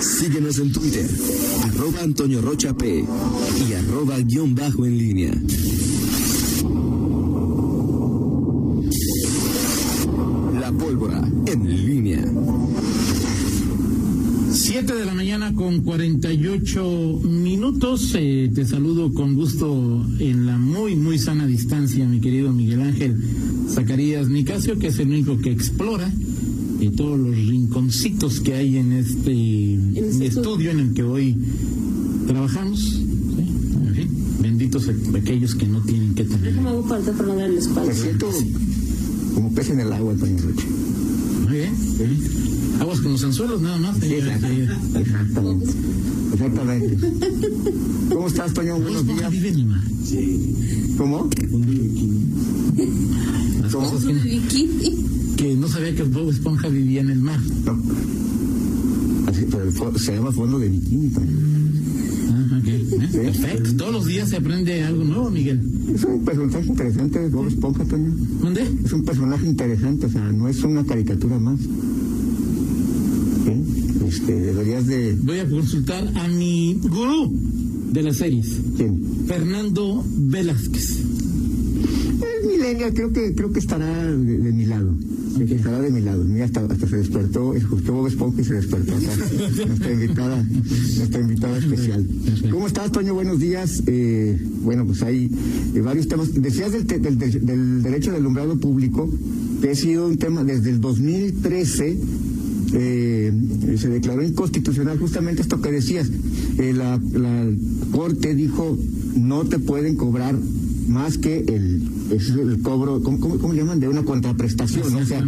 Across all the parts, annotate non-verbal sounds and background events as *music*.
Síguenos en Twitter, arroba Antonio Rocha P y arroba guion bajo en línea. La pólvora en línea. 7 de la mañana con 48 minutos. Eh, te saludo con gusto en la muy, muy sana distancia, mi querido Miguel Ángel Zacarías Nicasio, que es el único que explora y todos los rinconcitos que hay en este, este estudio en el que hoy trabajamos. ¿sí? En fin, benditos aquellos que no tienen que tener. Déjame hago parte para la espalda. Me siento como pez en el agua, Antonio Rocha. Muy bien. ¿sí? Aguas con los anzuelos, nada más. Sí, Exactamente. Exactamente. ¿Cómo estás, Toño? Bob Buenos días. vive en el mar. ¿Cómo? Las ¿Cómo? Un bikini. Que no sabía que Bob Esponja vivía en el mar. No. Así, pero el se llama fondo de bikini. Ah, ok. ¿eh? Perfecto. Todos los días se aprende algo nuevo, Miguel. Es un personaje interesante, Bob Esponja, Toño. ¿Dónde? Es un personaje interesante, o sea, no es una caricatura más. ¿Sí? Este, deberías de... Voy a consultar a mi gurú de las series, ¿Quién? Fernando Velázquez. Millennial, creo que, creo que estará de, de mi lado. Estará de mi lado. Mira, hasta, hasta se despertó, escuchó Bob Esponja y se despertó nuestra invitada, nuestra invitada especial. ¿Cómo estás, Toño? Buenos días. Eh, bueno, pues hay eh, varios temas. Decías del, te- del, derecho del alumbrado público, que ha sido un tema desde el 2013. eh, se declaró inconstitucional justamente esto que decías. Eh, la, la Corte dijo no te pueden cobrar más que el, es el cobro, ¿cómo, cómo, cómo llaman? De una contraprestación, ¿no? O sea,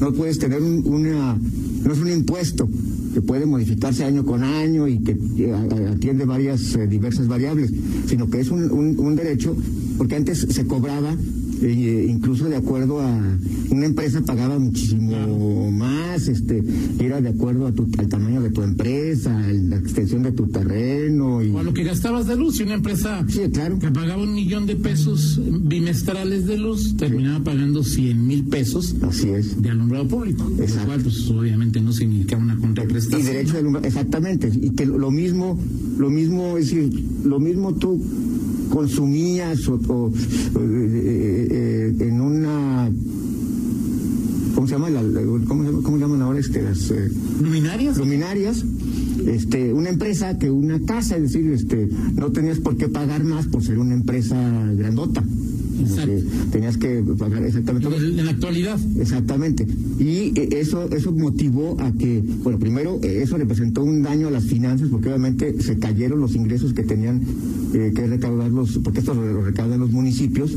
no puedes tener un- una, no es un impuesto que puede modificarse año con año y que eh, atiende varias eh, diversas variables, sino que es un, un- un derecho, porque antes se cobraba eh, incluso de acuerdo a una empresa pagaba muchísimo más, este, era de acuerdo a tu, al tamaño de tu empresa, a la extensión de tu terreno y O a lo que gastabas de luz. Si una empresa sí, claro. que pagaba un millón de pesos bimestrales de luz terminaba pagando 100 mil pesos Así es. de alumbrado público. Lo Exacto. cual, pues, obviamente no significa una Y contraprestación. derecho de alumbra- exactamente, y que lo mismo, lo mismo, es decir, lo mismo tú consumías o, o, eh, eh, en una ¿cómo se llama? La- ¿cómo? ¿Cómo llaman ahora este, las eh, ¿Luminarias? luminarias? Este, una empresa que una casa, es decir, este, no tenías por qué pagar más por ser una empresa grandota. Exacto. tenías que pagar exactamente. En la actualidad. Exactamente. Y eh, eso eso motivó a que, bueno, primero eh, eso representó un daño a las finanzas porque obviamente se cayeron los ingresos que tenían eh, que recaudar los, porque esto lo, recaudan los municipios,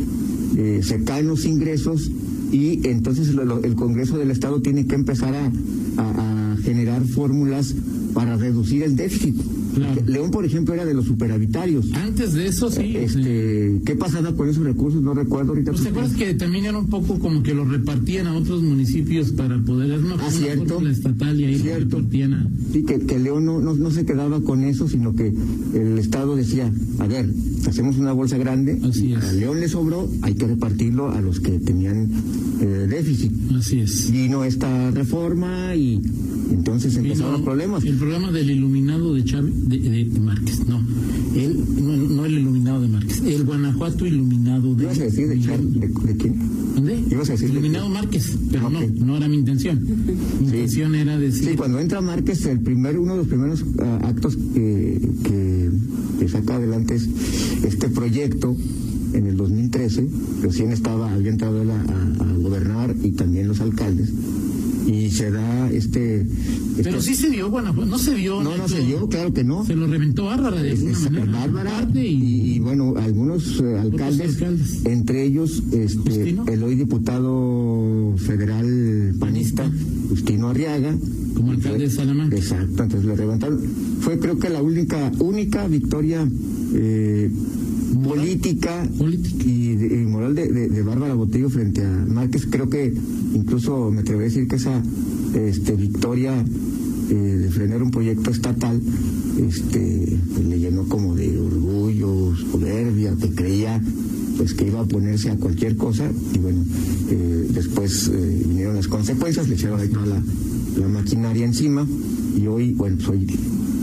eh, se caen los ingresos y entonces lo- el Congreso del Estado tiene que empezar a, a- a generar fórmulas para reducir el déficit. Claro. León, por ejemplo, era de los superavitarios. Antes de eso, sí. Este, ¿Qué pasaba con esos recursos? No recuerdo ahorita. Pues, ¿Te acuerdas que también era un poco como que lo repartían a otros municipios para poder hacer una, Ah, cierto. fórmula estatal y ahí Cierto. repartían a... Sí, que, que León no, no, no se quedaba con eso, sino que el Estado decía, a ver, hacemos una bolsa grande, Así es. a León le sobró, hay que repartirlo a los que tenían eh, déficit. Así es. Vino esta reforma y entonces empezaron los problemas. El programa del iluminado de Chávez, de, de Márquez, no. El, no, no el iluminado de Márquez, el Guanajuato iluminado de... ¿Ibas a decir de, Char- de, de quién? ¿Dónde? ibas a decir de- Iluminado Márquez, pero no, no era mi intención. Mi intención era decir... Sí, cuando entra Márquez, el primer, uno de los primeros ah, actos que, que, que saca adelante es este proyecto en el 2013, recién estaba, había entrado él a, a- a gobernar y también los alcaldes, y se da este... Pero este- sí se vio Guanajuato, no se vio... No, no se dio, claro que no. Se lo reventó Bárbara de alguna manera. Bárbara y, y, y, bueno, algunos eh, alcaldes, alcaldes. entre ellos este, Justino. el hoy diputado federal panista, Justino Arriaga. Como alcalde Fue- de Salamanca. Exacto, entonces le levantaron. Fue creo que la única, única victoria eh, política, Política. y, de- y moral de, de- de Bárbara Botello frente a Márquez. Creo que incluso me atrevería a decir que esa este, victoria eh, de frenar un proyecto estatal este, pues, le llenó como de orgullo, soberbia, que creía pues que iba a ponerse a cualquier cosa y bueno, eh, después eh, vinieron las consecuencias, le echaron ahí toda la, la maquinaria encima y hoy, bueno, soy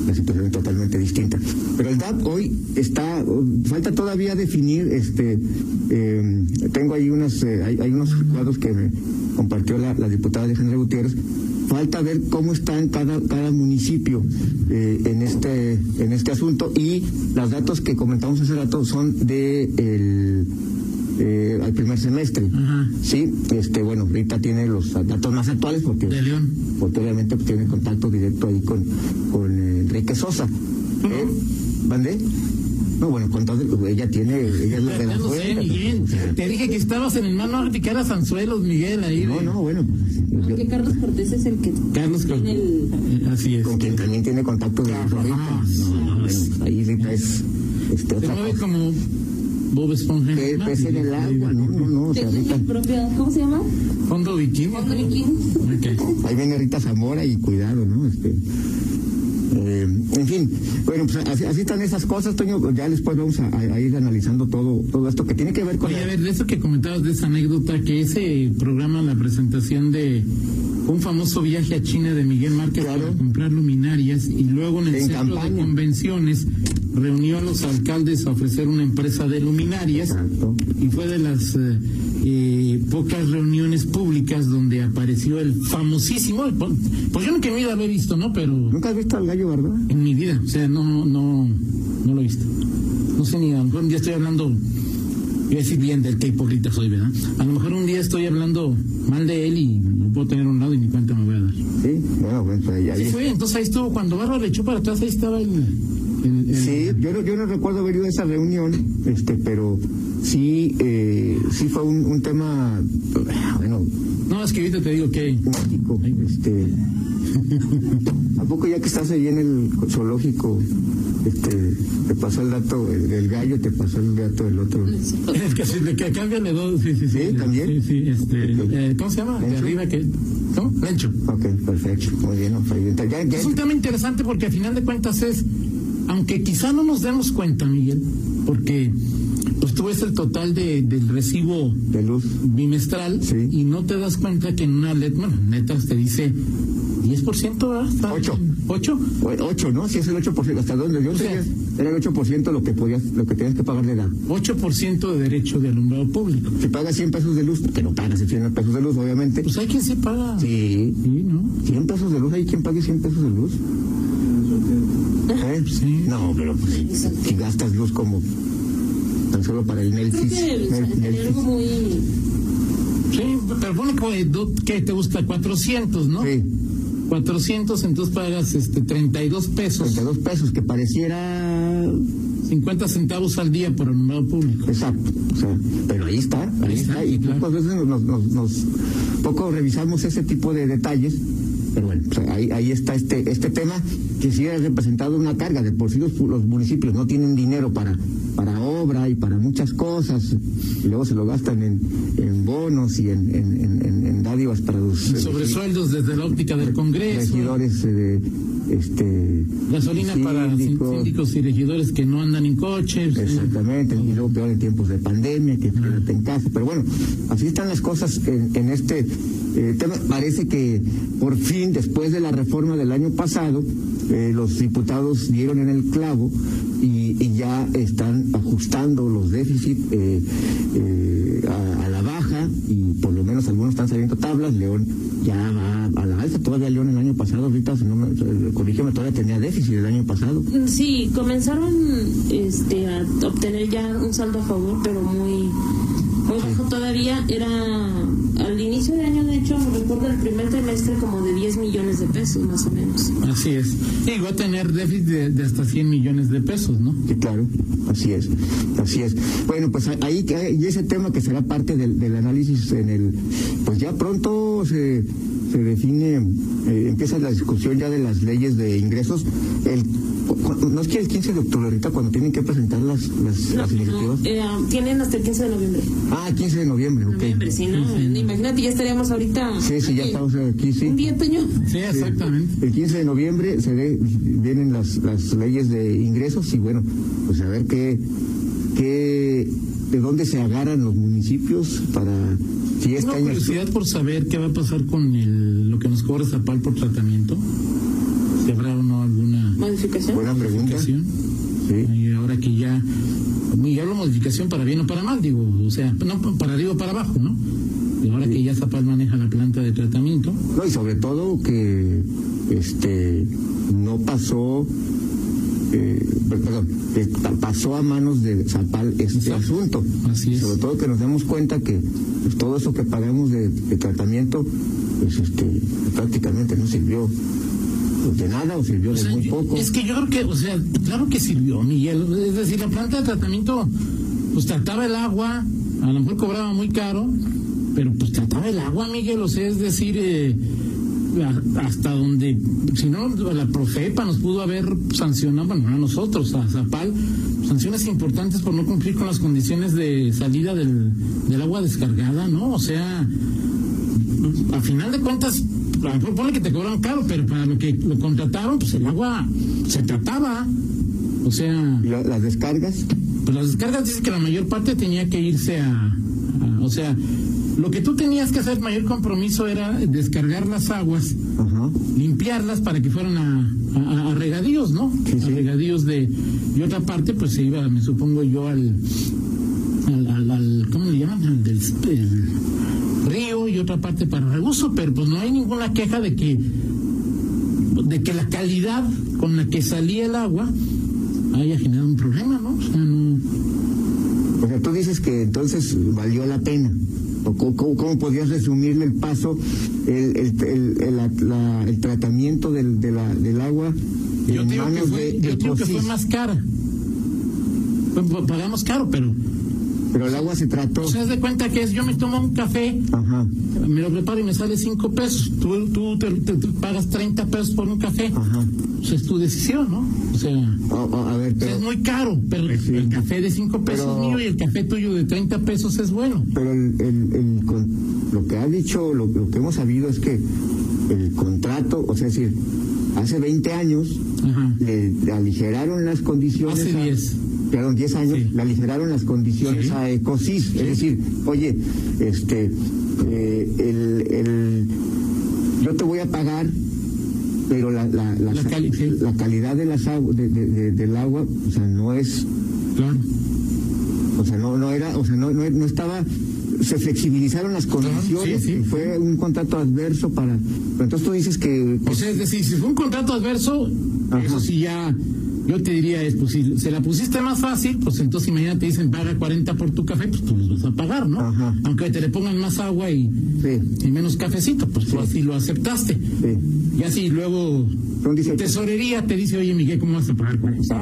la situación es totalmente distinta. Pero el DAP hoy está, falta todavía definir, este, eh, tengo ahí unas, eh, hay, hay, unos cuadros que me compartió la, la diputada Alejandra Gutiérrez, falta ver cómo está en cada, cada municipio eh, en este en este asunto y los datos que comentamos hace rato son de el eh, al primer semestre. Ajá. Sí, este, bueno, ahorita tiene los datos más actuales porque, De León. porque obviamente pues, tiene contacto directo ahí con, con eh, Enrique Sosa. ¿Eh? ¿Mandé? No, bueno, con todo, ella tiene, ella es la sé, Miguel. Te dije que estabas en el mar, no picaras anzuelos, Miguel, ahí. No, de- no, bueno, yo- Que Carlos Cortés es el que Carlos tiene el... Eh, Así es. con quien también tiene contacto de Claro, Rita. ajá, No, no, bueno, ahí Rita es este, Se otra mueve cosa. como Bob Esponja. Que ¿no? pez en el agua, no, no, no, o sea, Rita, propia... ¿Cómo se llama? Fondo bikini. Fondo bikini. Ok. ahí viene Rita Zamora y cuidado, ¿no? Este, eh, en fin, bueno, pues así, así están esas cosas, Toño, ya después vamos a, ir analizando todo, todo esto que tiene que ver con... Oye, la- a ver, de eso que comentabas de esa anécdota, que ese programa, la presentación de un famoso viaje a China de Miguel Márquez Claro. para comprar luminarias y luego en el En centro de convenciones reunió a los alcaldes a ofrecer una empresa de luminarias Exacto. y fue de las eh, eh, pocas reuniones públicas donde apareció el famosísimo, pues yo nunca en mi vida lo he visto, ¿no? Pero ¿Nunca has visto al gallo, verdad? en mi vida, o sea, no, no, no lo he visto. No sé ni, a lo mejor un día estoy hablando, a decir bien del que hipócrita soy, ¿verdad? A lo mejor un día estoy hablando mal de él y no puedo tener un lado y ni cuenta me voy a dar. Sí, bueno, bueno, pues ahí, ahí- Sí fue, entonces ahí estuvo, cuando Bárbara le echó para atrás, ahí estaba el... el- el- Sí, yo no, yo no recuerdo haber ido a esa reunión, este, pero sí, eh, sí fue un, un tema, bueno, No, es que ahorita te digo que... mágico, este, *laughs* ¿a poco ya que estás ahí en el zoológico, este, te pasó el dato del gallo, te pasó el dato del otro? El que, sí, que cámbiale dos, sí, sí, sí. Sí, también. Sí, sí, este, eh, ¿cómo se llama? De arriba que... ¿Cómo? Lencho. Ok, perfecto, muy bien, no, pues, ya, ya- Es un tema interesante porque a final de cuentas es, aunque quizá no nos demos cuenta, Miguel, porque pues tú ves el total de, del recibo de luz, bimestral Sí. y no te das cuenta que en una letra, bueno, netas te dice 10%, ¿verdad? Está Ocho. O- ocho, ¿no? Si es el 8%, hasta donde yo O sea, era el 8% lo que podías, lo que tenías que pagar de edad. 8% de derecho de alumbrado público. Si pagas 100 pesos de luz, que no pagas 100 pesos de luz, obviamente. Pues hay quien se paga. Sí, Sí, ¿no? 100 pesos de luz, hay quien pague 100 pesos de luz. ¿Eh? Sí. No, pero pues, si, si gastas luz como tan solo para el Nelfis. Sí, pero do- que te gusta 400, ¿no? Sí, 400, entonces pagas este 32 pesos. 32 pesos, que pareciera 50 centavos al día por alumbrado público. Exacto, o sea, pero ahí está, ahí, Ahí está, está, y claro. pocas veces nos, nos, nos- poco revisamos ese tipo de detalles, pero bueno, o sea, ahí, ahí está este, este tema que sí ha representado una carga, de por sí los, los municipios no tienen dinero para obra y para muchas cosas, y luego se lo gastan en, en bonos y en, en, en- en- dádivas para los Sobre sueldos desde la óptica del Congreso. regidores eh, de, este, Gasolina para síndicos. síndicos y regidores que no andan en coches. Exactamente, y luego peor en tiempos de pandemia, que quédate en casa. Pero bueno, así están las cosas en, en este eh, tema. Parece que por fin, después de la reforma del año pasado, eh, los diputados dieron en el clavo y, y ya están ajustando los déficits eh, eh, a, a la baja y por lo menos algunos están saliendo tablas. León ya va a la alza. Todavía León el año pasado, ahorita, si no me, eh, corrígeme, todavía tenía déficit el año pasado. Sí, comenzaron este, a obtener ya un saldo a favor, pero muy, todavía. Era al inicio de año, de hecho, recuerdo el primer trimestre como de 10 millones de pesos, más o menos. Así es. Y va a tener déficit de, de hasta 100 millones de pesos, ¿no? Sí, claro, así es, así es. Bueno, pues ahí y ese tema que será parte del, del análisis en el, pues ya pronto se, se define, eh, empieza la discusión ya de las leyes de ingresos. El, no es que el 15 de octubre ahorita cuando tienen que presentar las, las, No, las iniciativas. no, eh, tienen hasta el 15 de noviembre. Ah, 15 de noviembre, ok. Noviembre, sí, ¿no? Imagínate, ya estaríamos ahorita. Sí, sí, ya aquí. estamos aquí, sí. Un día, Toño. Sí, exactamente. El 15 de noviembre se ve- vienen las, las leyes de ingresos y bueno, pues a ver qué, qué, de dónde se agarran los municipios para si Una año curiosidad por saber qué va a pasar con el, lo que nos cobra Zapal por tratamiento. Modificación. Buena pregunta. Sí. Y ahora que ya, y hablo modificación para bien o para mal, digo, o sea, no para arriba o para abajo, ¿no? Y ahora que ya Zapal maneja la planta de tratamiento, No, y sobre todo que este no pasó, eh, perdón, pasó a manos de Zapal este Exacto. asunto. Así es. Sobre todo que nos damos cuenta que pues, todo eso que pagamos de, de tratamiento, pues este, prácticamente no sirvió pues, de nada o sirvió O de sea, muy poco. Es que yo creo que, o sea, claro que sirvió, Miguel. Es decir, la planta de tratamiento, pues trataba el agua, a lo mejor cobraba muy caro, pero pues trataba el agua, Miguel. O sea, es decir, eh, hasta donde, si no, la Profepa nos pudo haber sancionado, bueno, no a nosotros, a Zapal, sanciones importantes por no cumplir con las condiciones de salida del, del agua descargada, ¿no? O sea, a final de cuentas, a lo mejor ponle que te cobraron caro, pero para lo que lo contrataron, pues el agua se trataba. O sea, Y la- las descargas, pues las descargas dicen que la mayor parte tenía que irse a, a- o sea, lo que tú tenías que hacer mayor compromiso era descargar las aguas, ajá, limpiarlas para que fueran a, a- a regadíos, ¿no? Sí, sí. A regadíos de y otra parte pues se iba, me supongo yo al al, al- al- ¿cómo le llaman? Al del el río y otra parte para reuso, pero pues no hay ninguna queja de que de que la calidad con la que salía el agua haya generado un problema, ¿no? O sea, no o sea, tú dices que entonces valió la pena. ¿O cómo, cómo- cómo podrías resumirle el paso, el, el, el, el- la- la- el tratamiento del, de la- del agua Yo digo que fue, de yo digo que fue más cara. Pagamos caro, pero. Pero el agua se trató. O sea, de cuenta que es yo me tomo un café, Ajá, me lo preparo y me sale 5 pesos. Tú, tú te, te- te pagas 30 pesos por un café. ajá. Pues es tu decisión, ¿no? O sea, O- o- a ver, o sea, pero, es muy caro, pero Sí. el café de 5 pesos Pero- mío y el café tuyo de 30 pesos es bueno. pero el, el- el con- lo que ha dicho, lo, lo que hemos sabido es que el contrato, o sea, es decir, hace 20 años Ajá. le, aligeraron las condiciones. Hace a- 10. Perdón, 10 años, Sí. le aligeraron las condiciones Sí. a Ecosys. Es decir, oye, este, eh, el, el, yo te voy a pagar, pero la, la, la, La cali- la calidad de las agu- de- de- de- del agua, o sea, no es, Claro. o sea, no, no era, o sea, no, no, no estaba, se flexibilizaron las condiciones, sí, fue un contrato adverso para, pero entonces tú dices que, O sea, es decir, si fue un contrato adverso, Ajá. eso sí ya, yo te diría, es pues si se la pusiste más fácil, pues entonces mañana te dicen paga 40 por tu café, pues tú los vas a pagar, ¿no? Ajá. Aunque te le pongan más agua y, sí, y menos cafecito, pues tú así lo aceptaste. sí, Y así luego son 18. tesorería te dice, oye Miguel, ¿cómo vas a pagar 40?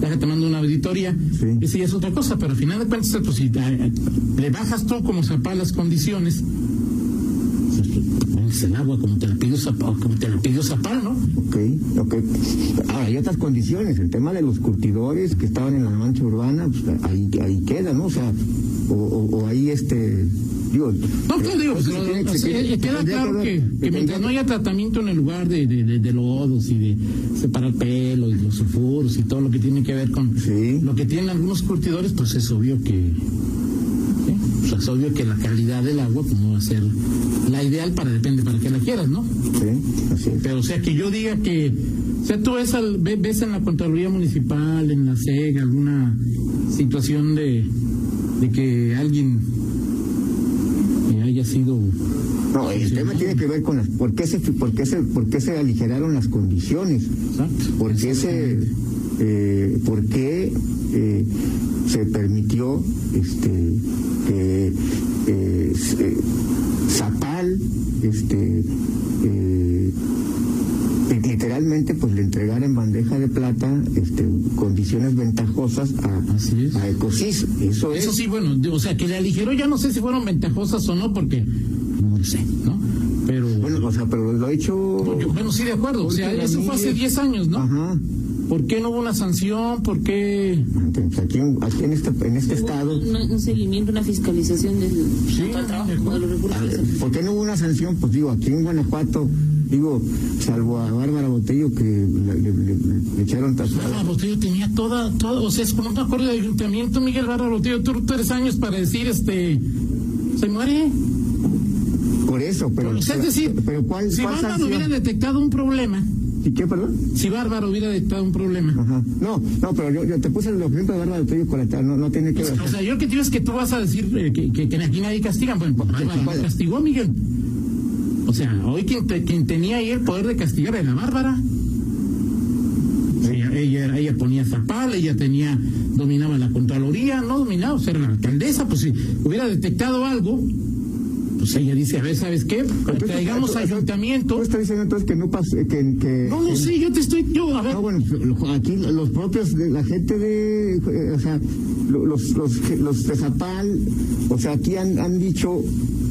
Déjate mando una auditoría. Sí. Esa ya es otra cosa, pero al final de cuentas, pues si eh, le bajas tú como Zapal las condiciones, el agua como te la pidió Zapal, como te la pidió Zapal, ¿no? Ok, ok. Ahora, hay otras condiciones. El tema de los curtidores que estaban en la mancha urbana, pues, ahí, ahí queda, ¿no? O sea, o, o, o ahí este. Digo, No, pero- ¿qué digo? pues, Pues, se lo- tiene- o se sea, tiene- eh, queda claro que, que mientras no haya tratamiento en el lugar de, de, de, de lodos y de separar pelo y los sulfuros y todo lo que tiene que ver con Sí. lo que tienen algunos curtidores, pues es obvio que ¿sí? O sea, es obvio que la calidad del agua pues, no va a ser la ideal para depende para que la quieras, ¿no? Sí, así es. Pero o sea que yo diga que o sea, tú ves, al- ve- ves en la Contraloría Municipal, en la SEG, alguna situación de, de que alguien haya sido No, el tema tiene que ver con las. ¿Por qué se, por qué se, por qué se aligeraron las condiciones? exacto, ¿Por qué se, eh, por qué, eh, se permitió este, que eh, Zapal este, eh, li- literalmente pues le entregara en bandeja de plata este, condiciones ventajosas a, Así es. a Ecosys? Eso es. Eso sí, bueno, o sea, que le aligeró, ya no sé si fueron ventajosas o no, porque no lo sé, ¿no? Pero, Bueno, o sea, pero lo ha hecho. porque, bueno, sí, de acuerdo, o sea, eso fue hace Ramírez. 10 años, ¿no? Ajá. ¿Por qué no hubo una sanción? ¿Por qué? Entonces, aquí, en- aquí en este, en este estado. Un, un seguimiento, una fiscalización del Sí, trabajo de como de los recursos. Ver, ¿Por qué no hubo una sanción? Pues digo, aquí en Guanajuato, digo, salvo a Bárbara Botello que le, le- le- le echaron Bárbara tatuaje. Botello tenía toda, toda, o sea, es como un acuerdo de ayuntamiento, Miguel Bárbara Botello, tú tres años para decir, este, se muere. Por eso, pero. O sea, es decir, pero ¿cuál, si cuál Bárbara sanción? hubiera detectado un problema, ¿Y qué, perdón? Si Bárbara hubiera dictado un problema. Ajá. No, no, pero yo, yo te puse el ejemplo de Bárbara de Toyo Coleta, no, no tiene que ver. O sea, yo lo que te digo es que tú vas a decir eh, que, que, que aquí nadie castiga. Bueno, pues Bárbara castigó, Miguel. O sea, hoy quien, te- quien tenía ahí el poder de castigar era Bárbara. Ella, ella, era- ella ponía zapal, ella tenía, dominaba la Contraloría, no dominaba, o sea, era la alcaldesa, pues si hubiera detectado algo, pues ella dice, a ver, ¿sabes qué? Traigamos tú- ayuntamiento. Tú estás diciendo entonces que no pasó, que, que... No lo sé, yo te estoy, yo, a ver, No, bueno, aquí los propios, de la gente de, eh, o sea, lo- los, los, los de Zapal, o sea, aquí han, han dicho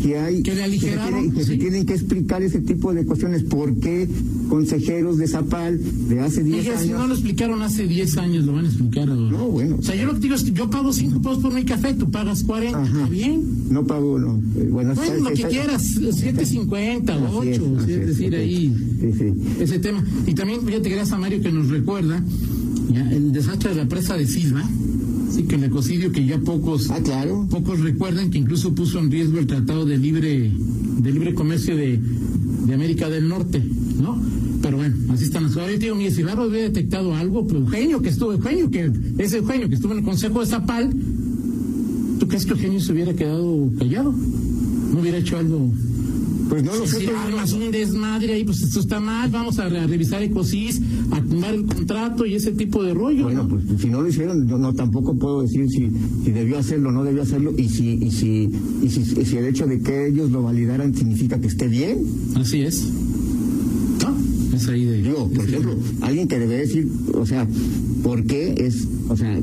que hay... Que le se aligeraron, tienen- que se sí. tienen que explicar ese tipo de cuestiones. ¿Por qué consejeros de Zapal de hace 10 Miguel, si no años... lo explicaron hace 10 años, lo van a explicar ahora. No, bueno. O sea, yo lo que digo es que yo pago 5 pesos por mi café, tú pagas 40, Ajá. ¿está bien? No pago, no. Eh, Bueno, Bueno, está- lo que está- quieras, 7.50, Así 8, es, es decir, ok. ahí Sí, sí. ese tema. Y también, fíjate, gracias a Mario que nos recuerda ya, el desastre de la presa de Silva, sí, que el ecocidio que ya pocos Ah, claro. pocos recuerdan que incluso puso en riesgo el Tratado de Libre de Libre Comercio de, de América del Norte, ¿no? Pero bueno, así están las cosas. Yo digo, mire, si Barros hubiera detectado algo, pues Eugenio que estuvo, Eugenio que ese Eugenio que estuvo en el Consejo de Zapal, ¿tú crees que Eugenio se hubiera quedado callado? No hubiera hecho algo Pues no lo sé. si armas un desmadre ahí, pues esto está mal, vamos a, re- a revisar Ecosis, a tumbar el contrato y ese tipo de rollo. Bueno, ¿no? pues si no lo hicieron, yo no tampoco puedo decir si, si debió hacerlo o no debió hacerlo y si y si y si, y si el hecho de que ellos lo validaran significa que esté bien. Así es. ¿No? Es ahí de. Digo, por ejemplo, alguien que debe decir, o sea, ¿por qué es, o sea,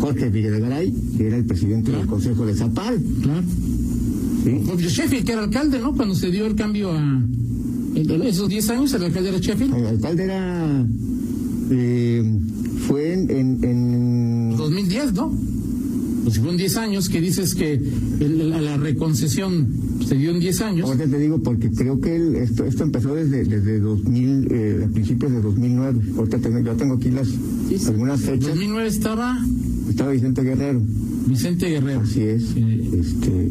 Jorge Videgaray, que era el presidente del Claro. Consejo de Zapal, Claro. ¿Sí? Sheffield, que era alcalde, ¿no? Cuando se dio el cambio a. en- en esos 10 años, el alcalde era Sheffield. El alcalde era, eh, fue en, en, en 2010, ¿no? Pues fueron 10 años, que dices que el- la, la reconcesión se dio en 10 años. Ahorita te digo porque creo que el- esto, esto empezó desde, desde 2000, eh, a principios de 2009. Ahorita tengo, yo tengo aquí las algunas En fechas. 2009 estaba Estaba Vicente Guerrero. Vicente Guerrero. Así es. Eh, Este,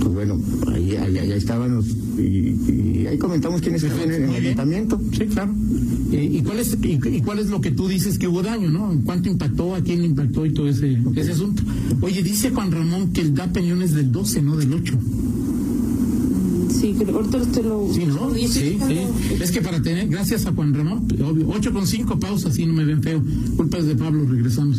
pues bueno, ahí, ahí, ahí estaban los. Y, y ahí comentamos quiénes estaban en el ayuntamiento. Sí, claro. Eh, ¿Y cuál, es, y, y cuál es lo que tú dices que hubo daño, no? ¿En ¿Cuánto impactó? ¿A quién impactó y todo ese, ese asunto? Oye, dice Juan Ramón que el DAP en León es del 12, no del 8. Sí, creo, ahorita te lo... Sí, ¿no? Sí, sí. Es que para tener, gracias a Juan Ramón, obvio, 8 con 5 pausas, así no me ven feo. Culpa es de Pablo, regresamos.